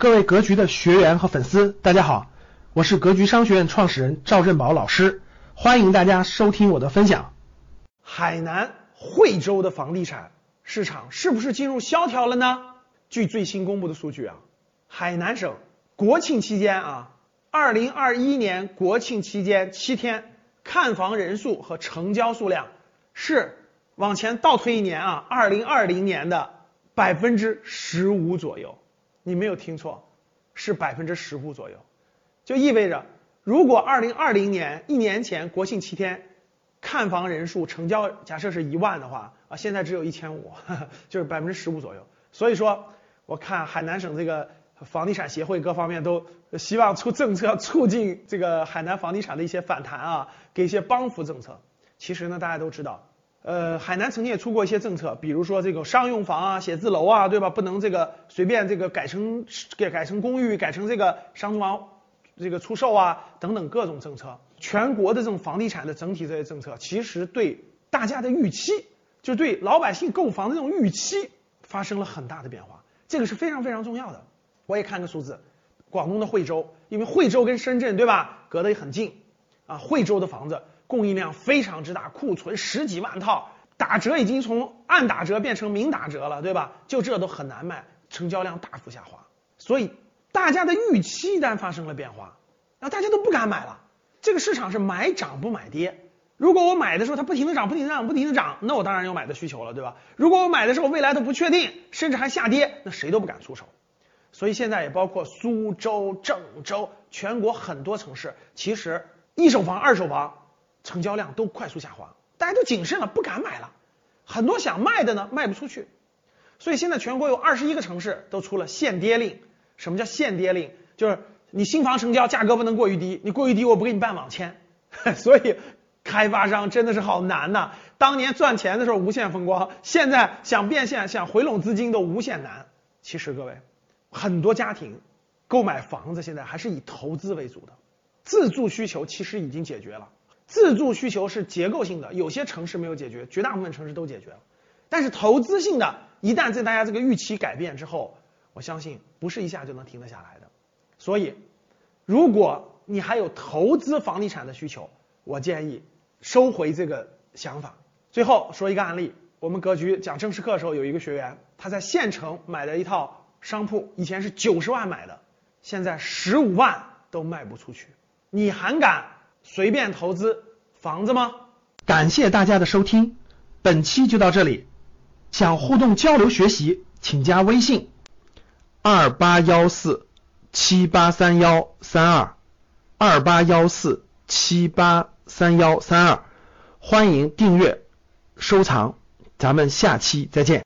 各位格局的学员和粉丝，大家好，我是格局商学院创始人赵振宝老师，欢迎大家收听我的分享。海南惠州的房地产市场是不是进入萧条了呢？据最新公布的数据啊，海南省国庆期间啊，二零二一年国庆期间七天看房人数和成交数量是往前倒推一年啊，二零二零年的百分之十五左右。你没有听错，是百分之十五左右，就意味着，如果二零二零年一年前国庆七天看房人数成交假设是一万的话啊，现在只有一千五，就是百分之十五左右。所以说，我看海南省这个房地产协会各方面都希望出政策促进这个海南房地产的一些反弹啊，给一些帮扶政策。其实呢，大家都知道。呃，海南曾经也出过一些政策，比如说这个商用房啊、写字楼啊，对吧？不能这个随便这个改成改改成公寓，改成这个商住房这个出售啊，等等各种政策。全国的这种房地产的整体这些政策，其实对大家的预期，就对老百姓购房的这种预期发生了很大的变化，这个是非常非常重要的。我也看个数字，广东的惠州，因为惠州跟深圳对吧，隔得也很近啊，惠州的房子。供应量非常之大，库存十几万套，打折已经从暗打折变成明打折了，对吧？就这都很难卖，成交量大幅下滑，所以大家的预期一旦发生了变化，那大家都不敢买了。这个市场是买涨不买跌。如果我买的时候它不停的涨，不停的涨，不停的涨，那我当然有买的需求了，对吧？如果我买的时候未来都不确定，甚至还下跌，那谁都不敢出手。所以现在也包括苏州、郑州，全国很多城市，其实一手房、二手房。成交量都快速下滑，大家都谨慎了，不敢买了。很多想卖的呢，卖不出去。所以现在全国有二十一个城市都出了限跌令。什么叫限跌令？就是你新房成交价格不能过于低，你过于低我不给你办网签。所以开发商真的是好难呐。当年赚钱的时候无限风光，现在想变现、想回笼资金都无限难。其实各位，很多家庭购买房子现在还是以投资为主的，自住需求其实已经解决了。自住需求是结构性的，有些城市没有解决，绝大部分城市都解决了。但是投资性的，一旦在大家这个预期改变之后，我相信不是一下就能停得下来的。所以，如果你还有投资房地产的需求，我建议收回这个想法。最后说一个案例，我们格局讲正式课的时候，有一个学员他在县城买了一套商铺，以前是九十万买的，现在十五万都卖不出去，你还敢？随便投资房子吗？感谢大家的收听，本期就到这里。想互动交流学习，请加微信二八幺四七八三幺三二二八幺四七八三幺三二，欢迎订阅收藏，咱们下期再见。